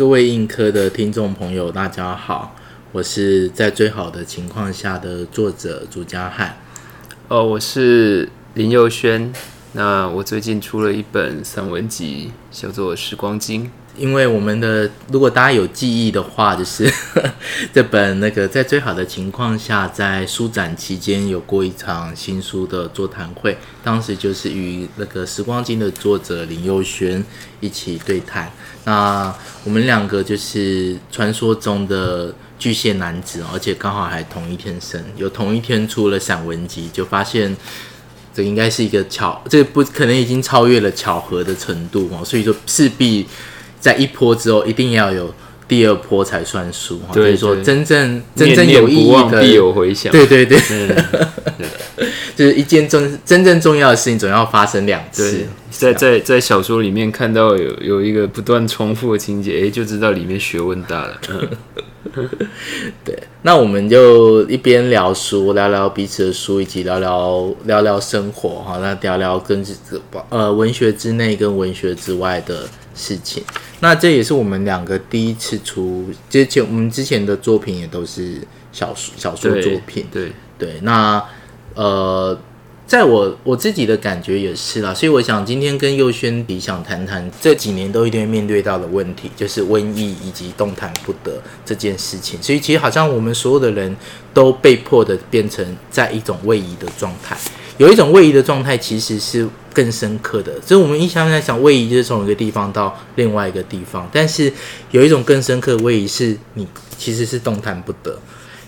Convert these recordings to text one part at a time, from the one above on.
各位映科的听众朋友，大家好，我是在最好的情况下的作者朱家汉。哦，我是林佑轩。那我最近出了一本散文集，叫做《时光经》。因为我们的，如果大家有记忆的话，就是 这本那个在最好的情况下，在书展期间有过一场新书的座谈会，当时就是与那个《时光经》的作者林佑轩一起对谈。那我们两个就是传说中的巨蟹男子，而且刚好还同一天生，有同一天出了散文集，就发现这应该是一个巧，这不可能已经超越了巧合的程度哦，所以说势必。在一波之后，一定要有第二波才算数。所以说，真正真正有意义的必有回响。对对对，就是一件重真正重要的事情，总要发生两次。在在在小说里面看到有有一个不断重复的情节，哎，就知道里面学问大了。对，那我们就一边聊书，聊聊彼此的书，以及聊聊聊聊生活哈。那聊聊跟这呃文学之内跟文学之外的事情。那这也是我们两个第一次出，之前我们之前的作品也都是小说小说作品。对对，那呃。在我我自己的感觉也是啦，所以我想今天跟佑轩比想谈谈这几年都一定会面对到的问题，就是瘟疫以及动弹不得这件事情。所以其实好像我们所有的人都被迫的变成在一种位移的状态，有一种位移的状态其实是更深刻的。所以我们一向在想位移就是从一个地方到另外一个地方，但是有一种更深刻的位移是你其实是动弹不得。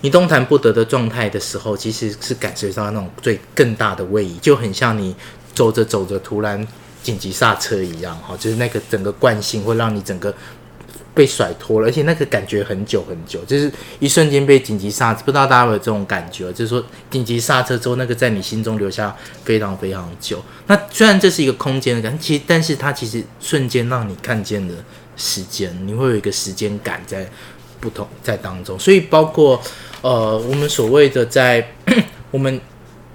你动弹不得的状态的时候，其实是感受到那种最更大的位移，就很像你走着走着突然紧急刹车一样，哈，就是那个整个惯性会让你整个被甩脱了，而且那个感觉很久很久，就是一瞬间被紧急刹车，不知道大家有没有这种感觉？就是说紧急刹车之后，那个在你心中留下非常非常久。那虽然这是一个空间的感，其实但是它其实瞬间让你看见了时间，你会有一个时间感在不同在当中，所以包括。呃，我们所谓的在 我们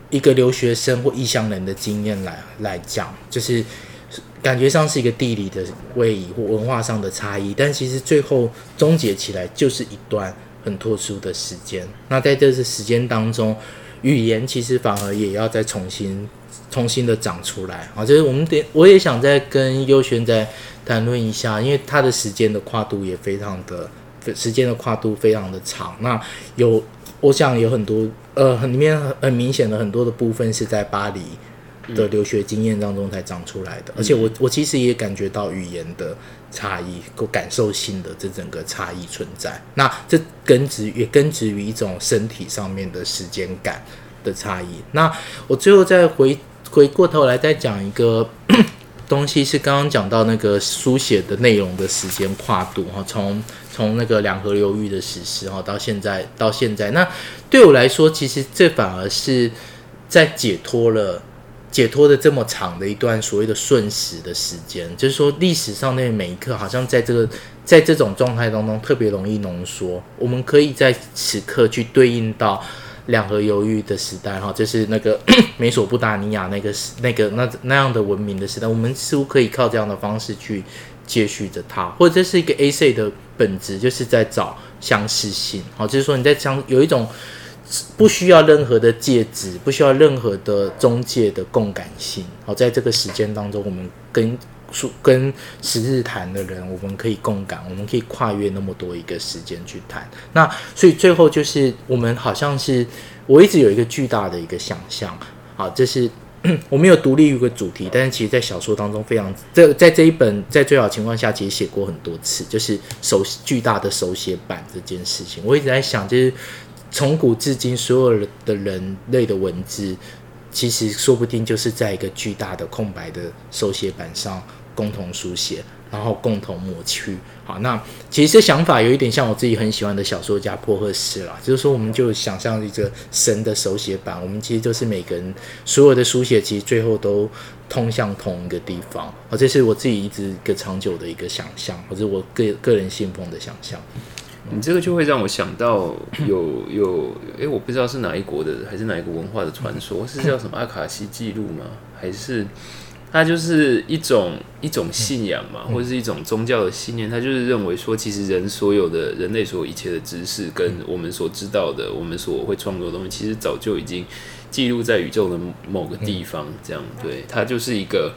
一个留学生或异乡人的经验来来讲，就是感觉上是一个地理的位移或文化上的差异，但其实最后终结起来就是一段很特殊的时间。那在这次时间当中，语言其实反而也要再重新、重新的长出来啊！就是我们得，我也想再跟优璇再谈论一下，因为他的时间的跨度也非常的。时间的跨度非常的长，那有，我想有很多，呃，很里面很明显的很多的部分是在巴黎的留学经验当中才长出来的，而且我我其实也感觉到语言的差异，够感受性的这整个差异存在，那这根植也根植于一种身体上面的时间感的差异。那我最后再回回过头来再讲一个 东西，是刚刚讲到那个书写的内容的时间跨度哈，从从那个两河流域的史诗哈，到现在到现在，那对我来说，其实这反而是在解脱了解脱的这么长的一段所谓的瞬时的时间，就是说历史上那每一刻，好像在这个在这种状态当中特别容易浓缩。我们可以在此刻去对应到两河流域的时代哈，就是那个 美索不达尼亚那个那个那那样的文明的时代，我们似乎可以靠这样的方式去。接续着它，或者这是一个 A C 的本质，就是在找相似性。好，就是说你在相有一种不需要任何的介质，不需要任何的中介的共感性。好，在这个时间当中，我们跟数跟十日谈的人，我们可以共感，我们可以跨越那么多一个时间去谈。那所以最后就是我们好像是我一直有一个巨大的一个想象。好，这是。我没有独立一个主题，但是其实，在小说当中非常这在这一本在最好情况下，其实写过很多次，就是手巨大的手写版这件事情。我一直在想，就是从古至今，所有的人类的文字，其实说不定就是在一个巨大的空白的手写板上共同书写。然后共同抹去，好，那其实这想法有一点像我自己很喜欢的小说家珀赫斯啦，就是说我们就想象一个神的手写板，我们其实就是每个人所有的书写，其实最后都通向同一个地方，啊，这是我自己一直一个长久的一个想象，或者我个个人信奉的想象。你这个就会让我想到有有，哎，我不知道是哪一国的还是哪一个文化的传说，是叫什么阿卡西记录吗？还是？它就是一种一种信仰嘛，或者是一种宗教的信念。它就是认为说，其实人所有的人类所有一切的知识，跟我们所知道的，我们所会创作的东西，其实早就已经记录在宇宙的某个地方。这样，对，它就是一个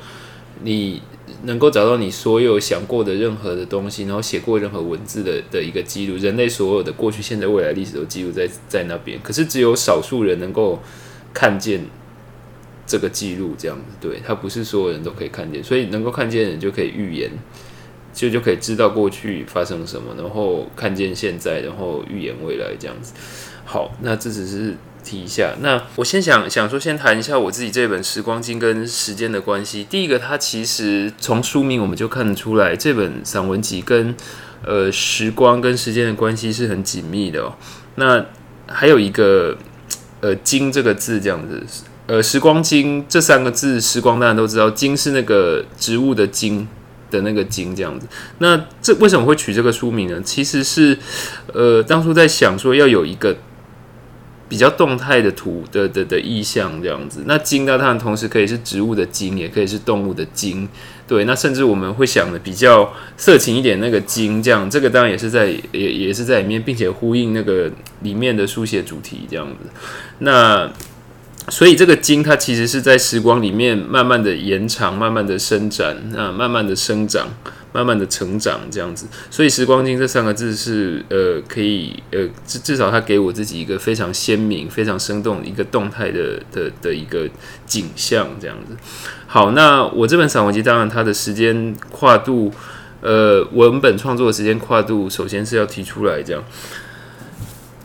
你能够找到你所有想过的任何的东西，然后写过任何文字的的一个记录。人类所有的过去、现在、未来历史都记录在在那边。可是只有少数人能够看见。这个记录这样子，对，他不是所有人都可以看见，所以能够看见的人就可以预言，就就可以知道过去发生什么，然后看见现在，然后预言未来这样子。好，那这只是提一下。那我先想想说，先谈一下我自己这本《时光经》跟时间的关系。第一个，它其实从书名我们就看得出来，这本散文集跟呃时光跟时间的关系是很紧密的哦。那还有一个呃“经”这个字这样子。呃，时光金这三个字，时光大家都知道，金是那个植物的金的那个金这样子。那这为什么会取这个书名呢？其实是，呃，当初在想说要有一个比较动态的图的的的意象这样子。那金呢，它同时可以是植物的金，也可以是动物的金。对，那甚至我们会想的比较色情一点，那个金这样，这个当然也是在也也是在里面，并且呼应那个里面的书写主题这样子。那所以这个茎它其实是在时光里面慢慢的延长、慢慢的伸展、啊，慢慢的生长、慢慢的成长这样子。所以时光茎这三个字是呃可以呃至至少它给我自己一个非常鲜明、非常生动一个动态的的的一个景象这样子。好，那我这本散文集当然它的时间跨度，呃，文本创作的时间跨度，首先是要提出来这样。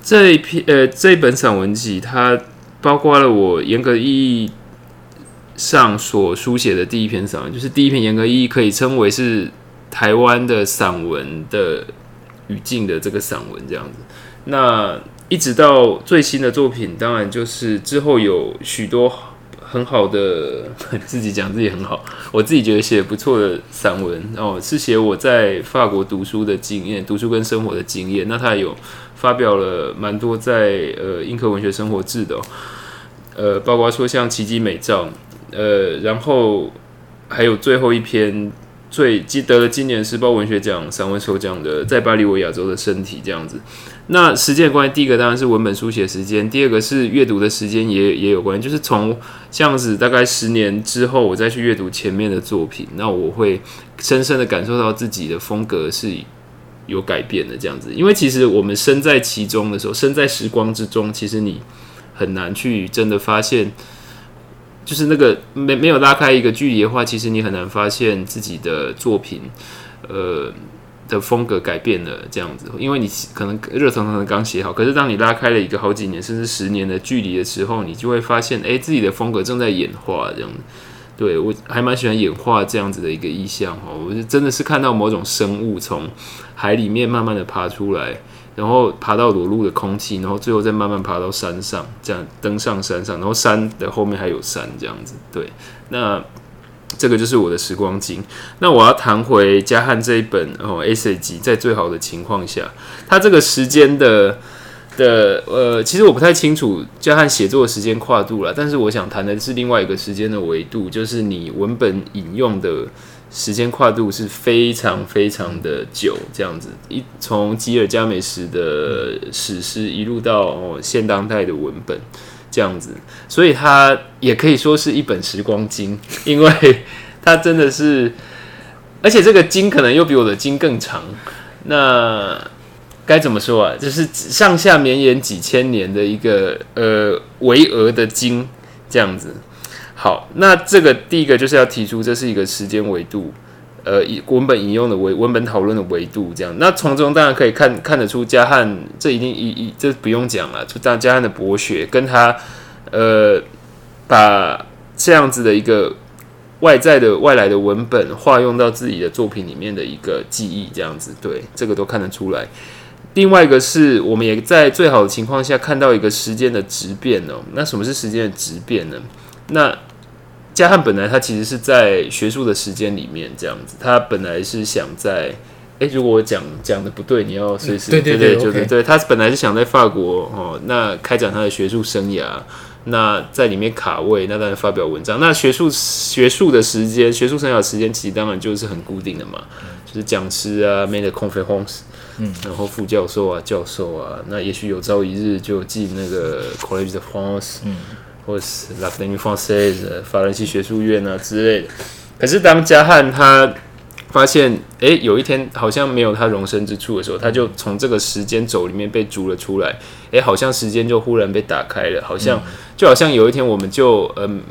这一篇呃这本散文集它。包括了我严格意义上所书写的第一篇散文，就是第一篇严格意义可以称为是台湾的散文的语境的这个散文这样子。那一直到最新的作品，当然就是之后有许多很好的 自己讲自己很好，我自己觉得写的不错的散文哦，是写我在法国读书的经验，读书跟生活的经验。那他有发表了蛮多在呃英科文学生活志的。呃，包括说像奇迹美照，呃，然后还有最后一篇最记得了今年时报文学奖散文首奖的《在巴黎维亚州的身体》这样子。那时间关系，第一个当然是文本书写时间，第二个是阅读的时间也也有关系，就是从这样子大概十年之后，我再去阅读前面的作品，那我会深深的感受到自己的风格是有改变的这样子。因为其实我们身在其中的时候，身在时光之中，其实你。很难去真的发现，就是那个没没有拉开一个距离的话，其实你很难发现自己的作品，呃的风格改变了这样子。因为你可能热腾腾的刚写好，可是当你拉开了一个好几年甚至十年的距离的时候，你就会发现，哎，自己的风格正在演化这样。对我还蛮喜欢演化这样子的一个意象哈，我是真的是看到某种生物从海里面慢慢的爬出来。然后爬到裸露的空气，然后最后再慢慢爬到山上，这样登上山上，然后山的后面还有山，这样子。对，那这个就是我的时光经。那我要谈回加汉这一本哦，essay 集，在最好的情况下，它这个时间的的呃，其实我不太清楚加汉写作的时间跨度了，但是我想谈的是另外一个时间的维度，就是你文本引用的。时间跨度是非常非常的久，这样子一从吉尔加美什的史诗一路到现当代的文本，这样子，所以它也可以说是一本时光经，因为它真的是，而且这个经可能又比我的经更长，那该怎么说啊？就是上下绵延几千年的一个呃巍峨的经，这样子。好，那这个第一个就是要提出，这是一个时间维度，呃，以文本引用的维文本讨论的维度，这样。那从中当然可以看看得出，加汉这一定一一这不用讲了，就大加汉的博学，跟他呃把这样子的一个外在的外来的文本化用到自己的作品里面的一个记忆，这样子，对，这个都看得出来。另外一个是我们也在最好的情况下看到一个时间的质变哦。那什么是时间的质变呢？那加汉本来他其实是在学术的时间里面这样子，他本来是想在，哎，如果我讲讲的不对，你要随时对对对，对对，他本来是想在法国哦，那开展他的学术生涯，那在里面卡位，那当然发表文章。那学术学术的时间，学术生涯时间其实当然就是很固定的嘛，就是讲师啊，made conference，嗯，然后副教授啊，教授啊，那也许有朝一日就进那个 College de France，嗯，或是 l'Académie française 法兰西学术院啊之类的。可是当加汉他发现，哎，有一天好像没有他容身之处的时候，他就从这个时间轴里面被逐了出来。哎，好像时间就忽然被打开了，好像就好像有一天我们就嗯，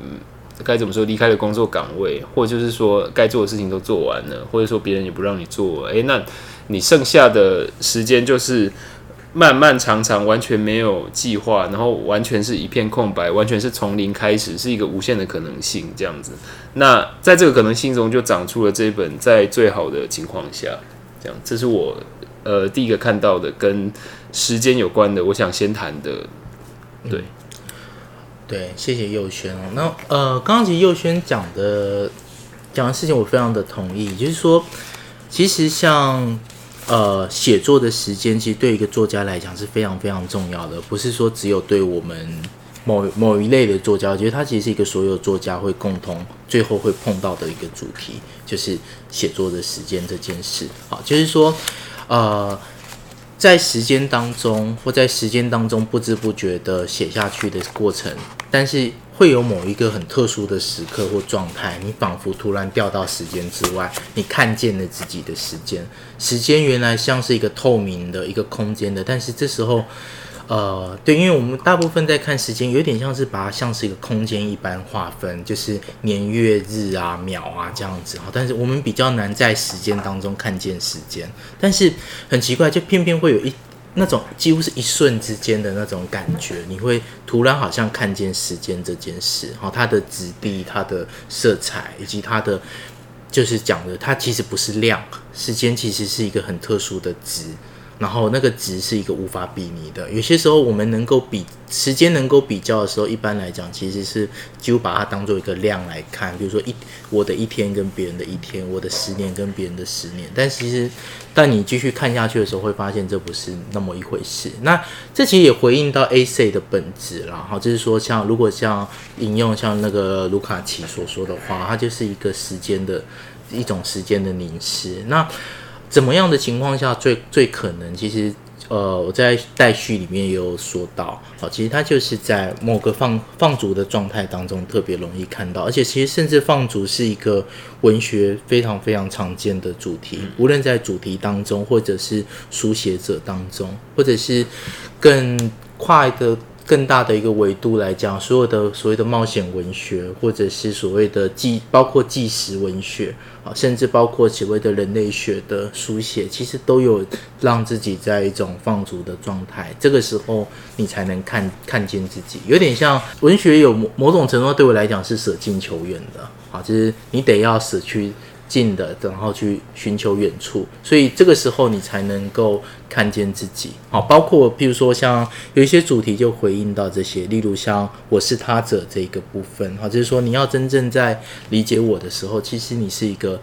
该怎么说，离开了工作岗位，或者就是说该做的事情都做完了，或者说别人也不让你做，哎，那你剩下的时间就是。漫漫长长，完全没有计划，然后完全是一片空白，完全是从零开始，是一个无限的可能性这样子。那在这个可能性中，就长出了这一本在最好的情况下，这样，这是我呃第一个看到的跟时间有关的，我想先谈的。对，对，谢谢佑轩哦。那呃，刚刚其实佑轩讲的讲的事情，我非常的同意，就是说，其实像。呃，写作的时间其实对一个作家来讲是非常非常重要的，不是说只有对我们某某一类的作家，我觉得它其实是一个所有作家会共同最后会碰到的一个主题，就是写作的时间这件事。好，就是说，呃，在时间当中或在时间当中不知不觉的写下去的过程，但是。会有某一个很特殊的时刻或状态，你仿佛突然掉到时间之外，你看见了自己的时间。时间原来像是一个透明的一个空间的，但是这时候，呃，对，因为我们大部分在看时间，有点像是把它像是一个空间一般划分，就是年月日啊、秒啊这样子哈。但是我们比较难在时间当中看见时间，但是很奇怪，就偏偏会有一。那种几乎是一瞬之间的那种感觉，你会突然好像看见时间这件事，哈，它的质地、它的色彩以及它的，就是讲的，它其实不是量，时间其实是一个很特殊的值。然后那个值是一个无法比拟的。有些时候我们能够比时间能够比较的时候，一般来讲其实是就把它当做一个量来看。比如说一我的一天跟别人的一天，我的十年跟别人的十年。但其实，当你继续看下去的时候，会发现这不是那么一回事。那这其实也回应到 A C 的本质了。哈，就是说像如果像引用像那个卢卡奇所说的话，它就是一个时间的一种时间的凝视。那怎么样的情况下最最可能？其实，呃，我在待续里面也有说到，好，其实它就是在某个放放逐的状态当中特别容易看到，而且其实甚至放逐是一个文学非常非常常见的主题，无论在主题当中，或者是书写者当中，或者是更快的。更大的一个维度来讲，所有的所谓的冒险文学，或者是所谓的纪，包括纪实文学啊，甚至包括所谓的人类学的书写，其实都有让自己在一种放逐的状态。这个时候，你才能看看见自己，有点像文学有某种程度对我来讲是舍近求远的啊，就是你得要舍去。近的，然后去寻求远处，所以这个时候你才能够看见自己。好，包括譬如说像有一些主题就回应到这些，例如像我是他者这个部分，好，就是说你要真正在理解我的时候，其实你是一个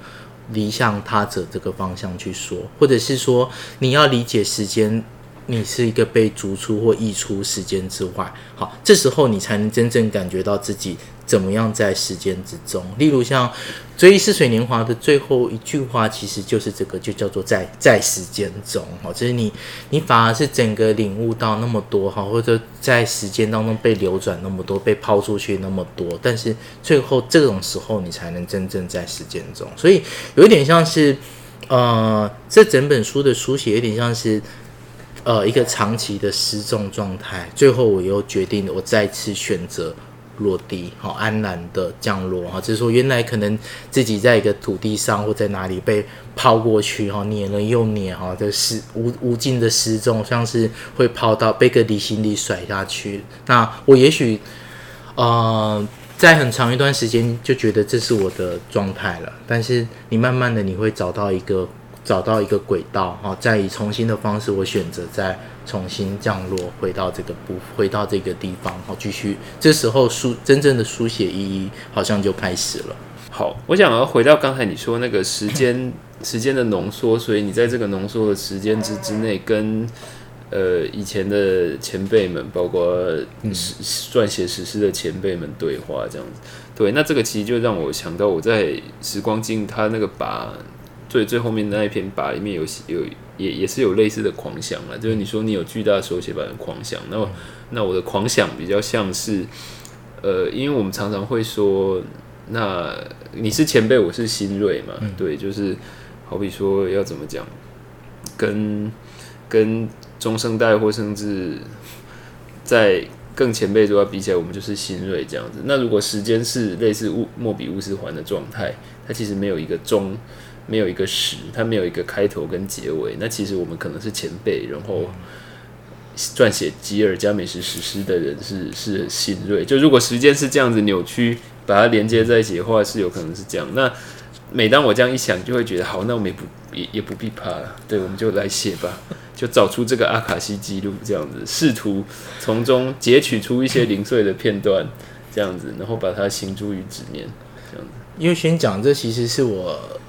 离向他者这个方向去说，或者是说你要理解时间。你是一个被逐出或溢出时间之外，好，这时候你才能真正感觉到自己怎么样在时间之中。例如像《追忆似水年华》的最后一句话，其实就是这个，就叫做在在时间中。好，就是你你反而是整个领悟到那么多，哈，或者在时间当中被流转那么多，被抛出去那么多，但是最后这种时候你才能真正在时间中。所以有一点像是，呃，这整本书的书写有点像是。呃，一个长期的失重状态，最后我又决定，我再次选择落地，好安然的降落，哈，就是说原来可能自己在一个土地上或在哪里被抛过去，哈，碾了又碾，哈，这失无无尽的失重，像是会抛到被个离心力甩下去。那我也许，呃，在很长一段时间就觉得这是我的状态了，但是你慢慢的你会找到一个。找到一个轨道，哈，再以重新的方式，我选择再重新降落，回到这个不，回到这个地方，好，继续。这时候书真正的书写意义好像就开始了。好，我想要回到刚才你说那个时间，时间的浓缩，所以你在这个浓缩的时间之之内，跟呃以前的前辈们，包括史撰写史诗的前辈们对话这样子。对，那这个其实就让我想到我在《时光镜》它那个把最最后面那一篇吧里面有有也也是有类似的狂想了，就是你说你有巨大的手写版的狂想，那那我的狂想比较像是，呃，因为我们常常会说，那你是前辈，我是新锐嘛，对，就是好比说要怎么讲，跟跟中生代或甚至在。更前辈都要比起来，我们就是新锐这样子。那如果时间是类似乌莫比乌斯环的状态，它其实没有一个终，没有一个始，它没有一个开头跟结尾。那其实我们可能是前辈，然后撰写吉尔加美什史诗的人是是很新锐。就如果时间是这样子扭曲，把它连接在一起的话，是有可能是这样。那每当我这样一想，就会觉得好，那我们也不也也不必怕了，对，我们就来写吧。就找出这个阿卡西记录，这样子试图从中截取出一些零碎的片段，这样子，然后把它行诸于纸面，这样子。右轩讲这其实是我，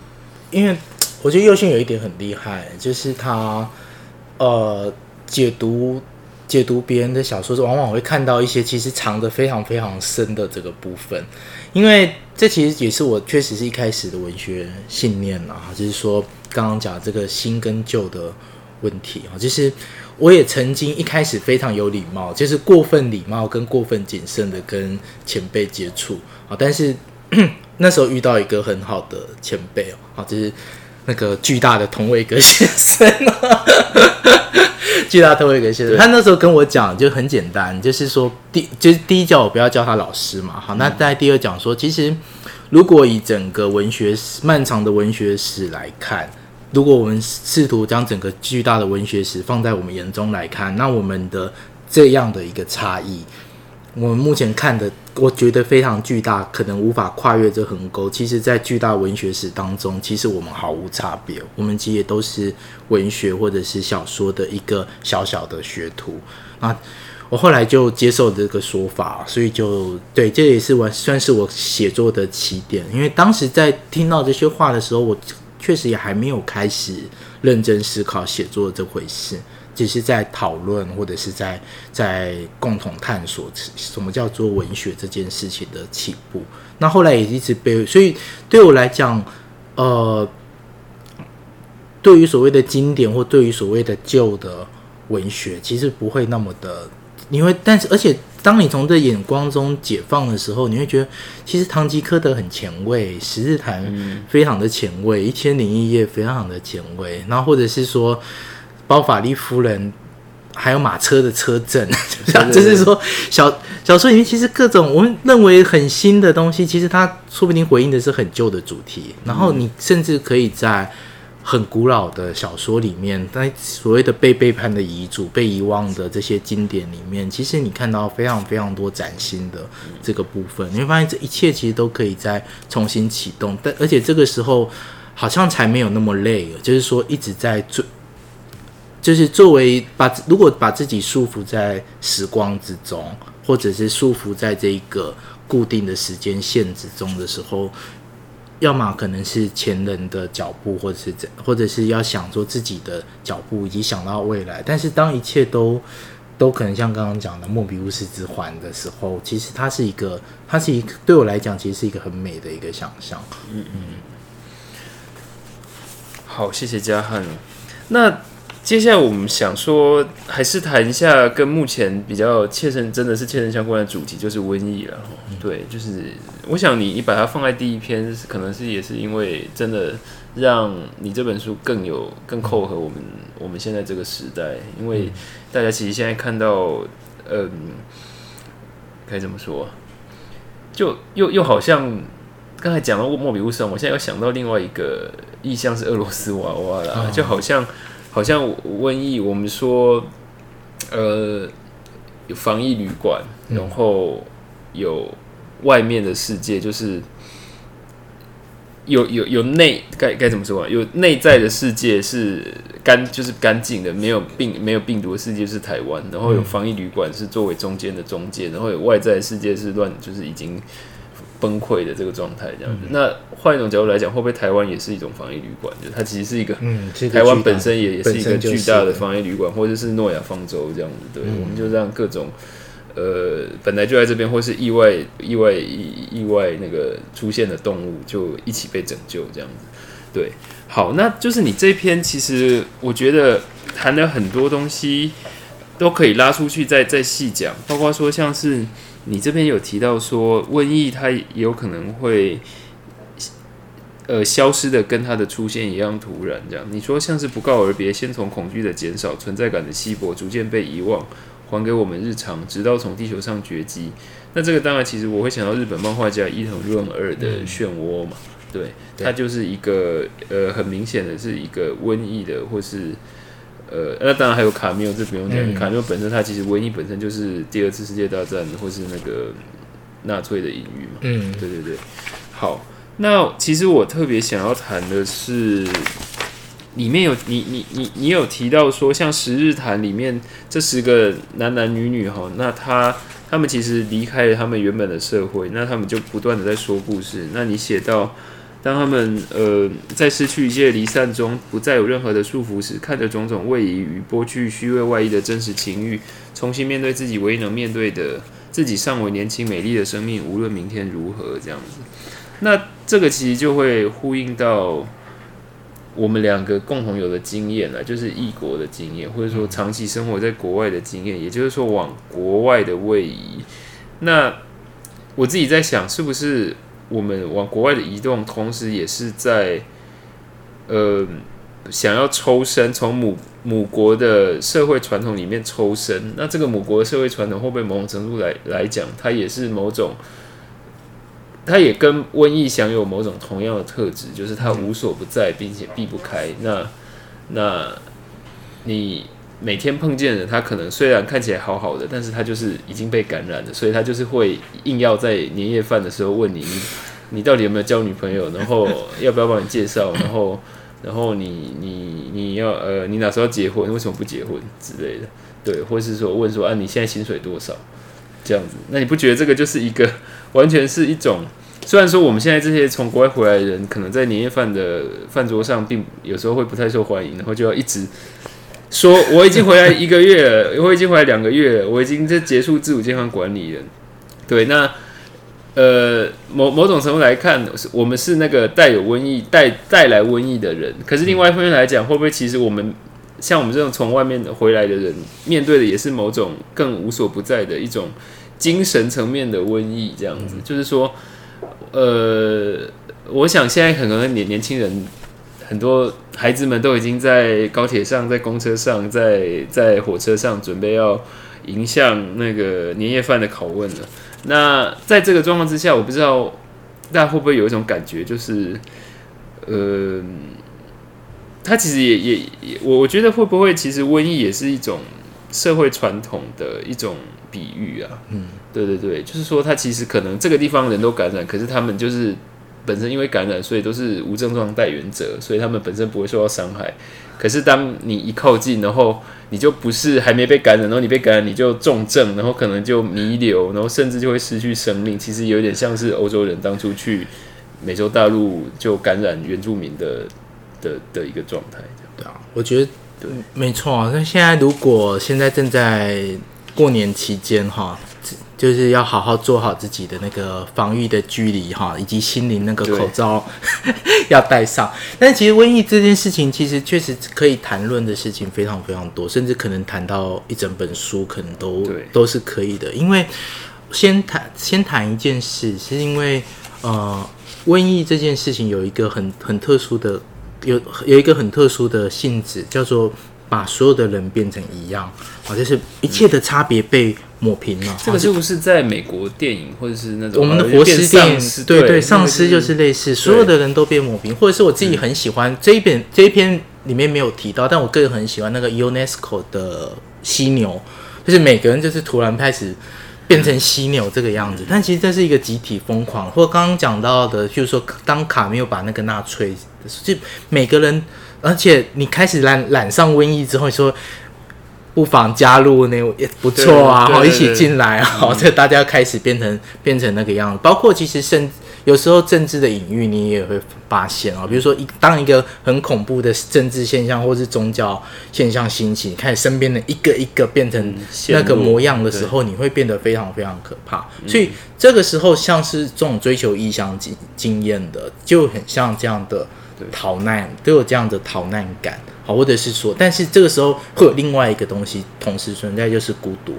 因为我觉得右轩有一点很厉害，就是他呃解读解读别人的小说，往往会看到一些其实藏的非常非常深的这个部分，因为这其实也是我确实是一开始的文学信念啊，就是说刚刚讲这个新跟旧的。问题啊，就是我也曾经一开始非常有礼貌，就是过分礼貌跟过分谨慎的跟前辈接触啊，但是 那时候遇到一个很好的前辈哦，好，就是那个巨大的同位格先生啊，巨大同位格先生，他那时候跟我讲就很简单，就是说第就是第一叫我不要叫他老师嘛，好，那在第二讲说，其实如果以整个文学史漫长的文学史来看。如果我们试图将整个巨大的文学史放在我们眼中来看，那我们的这样的一个差异，我们目前看的，我觉得非常巨大，可能无法跨越这横沟。其实，在巨大文学史当中，其实我们毫无差别，我们其实也都是文学或者是小说的一个小小的学徒。那我后来就接受这个说法，所以就对，这也是我算是我写作的起点。因为当时在听到这些话的时候，我。确实也还没有开始认真思考写作这回事，只是在讨论或者是在在共同探索什么叫做文学这件事情的起步。那后来也一直被，所以对我来讲，呃，对于所谓的经典或对于所谓的旧的文学，其实不会那么的，因为但是而且。当你从这眼光中解放的时候，你会觉得其实堂吉诃德很前卫，十日谈非常的前卫，一千零一夜非常的前卫，然后或者是说包法利夫人，还有马车的车震，就是说小小说里面其实各种我们认为很新的东西，其实它说不定回应的是很旧的主题，然后你甚至可以在。很古老的小说里面，在所谓的被背叛的遗嘱、被遗忘的这些经典里面，其实你看到非常非常多崭新的这个部分，你会发现这一切其实都可以再重新启动。但而且这个时候好像才没有那么累了，就是说一直在做，就是作为把如果把自己束缚在时光之中，或者是束缚在这一个固定的时间限制中的时候。要么可能是前人的脚步，或者是，或者是要想做自己的脚步，以及想到未来。但是当一切都都可能像刚刚讲的莫比乌斯之环的时候，其实它是一个，它是一个对我来讲，其实是一个很美的一个想象。嗯嗯。好，谢谢嘉汉。那。接下来我们想说，还是谈一下跟目前比较切身，真的是切身相关的主题，就是瘟疫了。对，就是我想你你把它放在第一篇，可能是也是因为真的让你这本书更有更扣合我们我们现在这个时代，因为大家其实现在看到，嗯，该怎么说，就又又好像刚才讲到莫比乌斯，我现在又想到另外一个意象是俄罗斯娃娃了，就好像。好像瘟疫，我们说，呃，有防疫旅馆，然后有外面的世界，就是有有有内该该怎么说啊？有内在的世界是干，就是干净的，没有病没有病毒的世界是台湾，然后有防疫旅馆是作为中间的中介，然后有外在世界是乱，就是已经崩溃的这个状态这样子。那换一种角度来讲，会不会台湾也是一种防疫旅馆？就它其实是一个，嗯，台湾本身也也是一个巨大的防疫旅馆，或者是诺亚方舟这样子。对，嗯我们就让各种呃本来就在这边，或是意外意外意意外那个出现的动物，就一起被拯救这样子。对，好，那就是你这篇，其实我觉得谈了很多东西，都可以拉出去再再细讲，包括说像是你这边有提到说瘟疫它有可能会。呃，消失的跟它的出现一样突然，这样你说像是不告而别，先从恐惧的减少、存在感的稀薄，逐渐被遗忘，还给我们日常，直到从地球上绝迹。那这个当然，其实我会想到日本漫画家伊藤润二的《漩涡》嘛，对，对它就是一个呃很明显的是一个瘟疫的，或是呃，那当然还有卡缪，这不用讲，嗯卡缪本身它其实瘟疫本身就是第二次世界大战或是那个纳粹的隐喻嘛，嗯对对对，好，那其实我特别想要谈的是，里面有你你你你有提到说，像《十日谈》里面这十个男男女女哈，那他他们其实离开了他们原本的社会，那他们就不断的在说故事。那你写到，当他们呃在失去一切离散中，不再有任何的束缚时，看着种种位移与剥去虚伪外衣的真实情欲，重新面对自己唯一能面对的自己尚为年轻美丽的生命，无论明天如何这样子。那这个其实就会呼应到我们两个共同有的经验了，就是异国的经验，或者说长期生活在国外的经验，也就是说往国外的位移。那我自己在想，是不是我们往国外的移动，同时也是在呃想要抽身，从母母国的社会传统里面抽身？那这个母国的社会传统会不会某种程度来来讲，它也是某种？它也跟瘟疫享有某种同样的特质，就是它无所不在，并且避不开。那那你每天碰见的他，可能虽然看起来好好的，但是他就是已经被感染了，所以他就是会硬要在年夜饭的时候问你，你 到底有没有交女朋友，然后要不要帮你介绍，然后然后你你你要呃你哪时候结婚，为什么不结婚之类的，对，或是说问说啊你现在薪水多少这样子，那你不觉得这个就是一个完全是一种？虽然说我们现在这些从国外回来的人，可能在年夜饭的饭桌上，并有时候会不太受欢迎，然后就要一直说我已经回来一个月了，我已经回来两个月了，我已经在结束自主健康管理了。对，那呃，某某种程度来看，我们是那个带有瘟疫带带来瘟疫的人，可是另外一方面来讲，会不会其实我们像我们这种从外面回来的人，面对的也是某种更无所不在的一种精神层面的瘟疫？这样子，就是说。呃，我想现在可能年年轻人很多孩子们都已经在高铁上、在公车上、在在火车上准备要迎向那个年夜饭的拷问了。那在这个状况之下，我不知道大家会不会有一种感觉，就是呃，他其实也也也，我我觉得会不会其实瘟疫也是一种社会传统的一种比喻啊？嗯，对对对，就是说，他其实可能这个地方人都感染，可是他们就是本身因为感染，所以都是无症状带源者，所以他们本身不会受到伤害。可是当你一靠近，然后你就不是还没被感染，然后你被感染，你就重症，然后可能就弥留，然后甚至就会失去生命。其实有点像是欧洲人当初去美洲大陆就感染原住民的的的一个状态。对啊，我觉得没错。那现在如果现在正在过年期间哈，就是要好好做好自己的那个防御的距离哈，以及心灵那个口罩 要戴上。但其实瘟疫这件事情，其实确实可以谈论的事情非常非常多，甚至可能谈到一整本书，可能都都是可以的。因为先谈先谈一件事，是因为呃，瘟疫这件事情有一个很很特殊的，有有一个很特殊的性质，叫做把所有的人变成一样，好，就是一切的差别被抹平了。这个啊是不是在美国电影或者是那种我们的呃变活尸电影对对，丧尸就是类似，所有的人都被抹平，或者是我自己很喜欢这一本这一篇里面没有提到，但我个人很喜欢那个 UNESCO 的犀牛，就是每个人就是突然开始变成犀牛这个样子，但其实这是一个集体疯狂，或刚刚讲到的，就是说当卡没有把那个纳粹，就每个人，而且你开始染染上瘟疫之后，你说不妨加入那也不错啊，好一起进来啊，好，这大家开始变成变成那个样子。包括其实甚有时候政治的隐喻，你也会发现啊，比如说一当一个很恐怖的政治现象或是宗教现象兴起，你看身边的一个一个变成那个模样的时候，你会变得非常非常可怕。所以这个时候，像是这种追求异乡经经验的，就很像这样的逃难，都有这样的逃难感。好，或者是说，但是这个时候会有另外一个东西同时存在，就是孤独，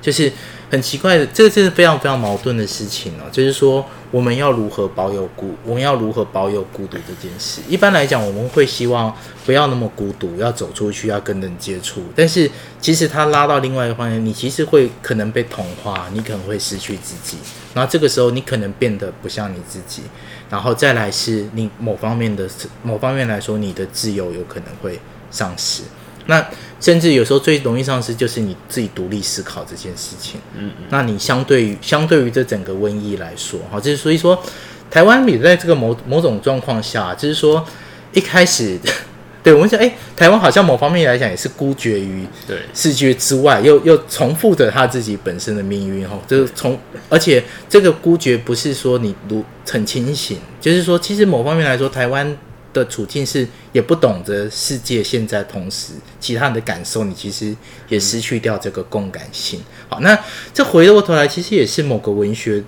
就是很奇怪的，这个是非常非常矛盾的事情哦。就是说，我们要如何保有孤，我们要如何保有孤独这件事。一般来讲，我们会希望不要那么孤独，要走出去，要跟人接触。但是其实它拉到另外一个方向，你其实会可能被同化，你可能会失去自己。然后这个时候，你可能变得不像你自己。然后再来是你某方面的某方面来说，你的自由有可能会丧失。那甚至有时候最容易丧失就是你自己独立思考这件事情。嗯嗯。那你相对于相对于这整个瘟疫来说，哈，就是所以说，台湾也在这个某某种状况下，就是说一开始，对我们讲，哎，台湾好像某方面来讲也是孤绝于对世界之外，又又重复着他自己本身的命运哈。就是从而且这个孤绝不是说你如很清醒，就是说其实某方面来说，台湾的处境是也不懂得世界现在同时其他人的感受，你其实也失去掉这个共感性。好，那这回过头来，其实也是某个文学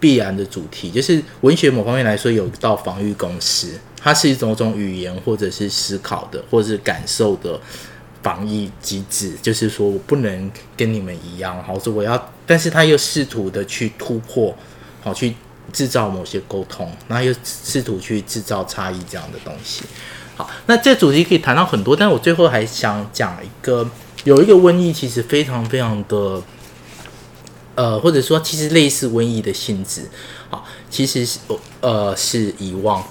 必然的主题，就是文学某方面来说有一道防御公式，它是一种种语言或者是思考的或者是感受的防疫机制，就是说我不能跟你们一样，好，说我要，但是他又试图的去突破，好去制造某些沟通，然后又试图去制造差异这样的东西。好，那这主题可以谈到很多，但我最后还想讲一个，有一个瘟疫其实非常非常的。呃，或者说其实类似瘟疫的性质，好，其实是呃是遗忘，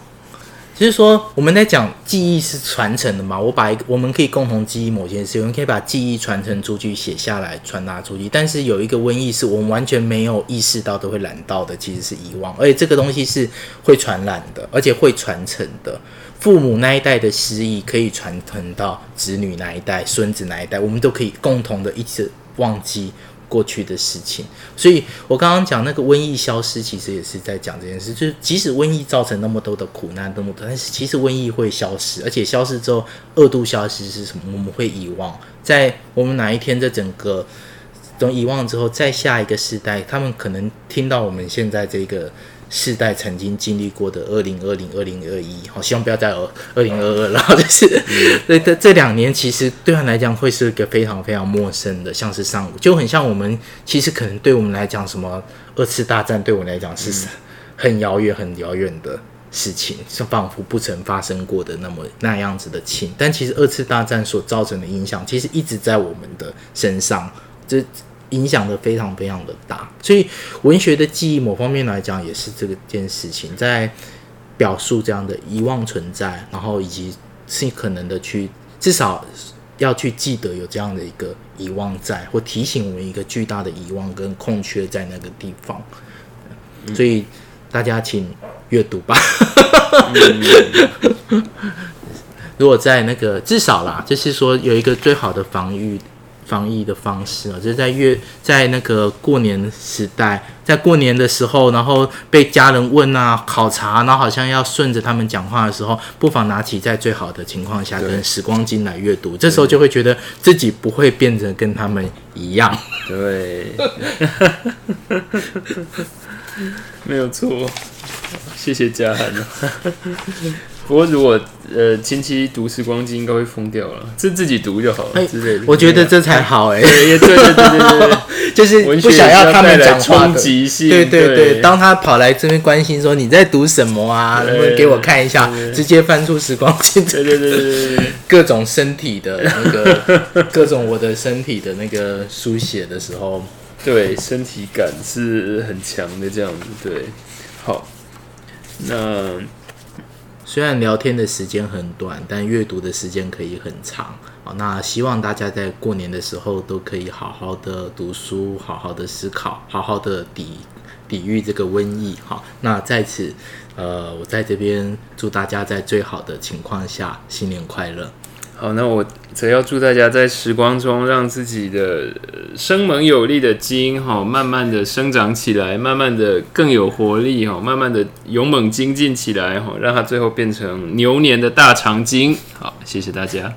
就是说我们在讲记忆是传承的嘛，我把一个我们可以共同记忆某件事，我们可以把记忆传承出去，写下来传达出去，但是有一个瘟疫是我们完全没有意识到都会染到的，其实是遗忘，而且这个东西是会传染的，而且会传承的，父母那一代的失忆可以传承到子女那一代、孙子那一代，我们都可以共同的一直忘记。过去的事情，所以我刚刚讲那个瘟疫消失，其实也是在讲这件事。就是即使瘟疫造成那么多的苦难，那么多，但是其实瘟疫会消失，而且消失之后，恶度消失是什么？我们会遗忘。在我们哪一天，的整个等遗忘之后，在下一个时代，他们可能听到我们现在这个。世代曾经经历过的二零二零、二零二一，好，希望不要再二二零二二了。就是 这这这两年，其实对他来讲会是一个非常非常陌生的，像是上午，就很像我们其实可能对我们来讲，什么二次大战对我来讲是很遥远、很遥远的事情，是仿佛不曾发生过的那么那样子的情。但其实二次大战所造成的影响，其实一直在我们的身上。这。影响的非常非常的大，所以文学的记忆某方面来讲也是这个件事情，在表述这样的遗忘存在，然后以及尽可能的去至少要去记得有这样的一个遗忘在，或提醒我们一个巨大的遗忘跟空缺在那个地方。所以大家请阅读吧。如果在那个至少啦，就是说有一个最好的防御。防疫的方式啊，就是在月在那个过年时代，在过年的时候，然后被家人问啊、考察，然后好像要顺着他们讲话的时候，不妨拿起在最好的情况下跟时光机来阅读，这时候就会觉得自己不会变成跟他们一样。对，没有错，谢谢嘉涵。不过，如果呃亲戚读时光机，应该会疯掉了。是自己读就好了之类的。我觉得这才好哎。对对对对对，就是不想要他们讲话的。对对对，当他跑来这边关心说你在读什么啊，能不能给我看一下？直接翻出时光机。对对对对对，各种身体的那个，各种我的身体的那个书写的时候，对身体感是很强的这样子。对，好，那。虽然聊天的时间很短，但阅读的时间可以很长。好，那希望大家在过年的时候都可以好好的读书，好好的思考，好好的抵抵御这个瘟疫。好，那在此，呃，我在这边祝大家在最好的情况下新年快乐。好，那我则要祝大家在时光中让自己的生猛有力的基因哈，慢慢的生长起来，慢慢的更有活力哈，慢慢的勇猛精进起来哈，让它最后变成牛年的大长今。好，谢谢大家。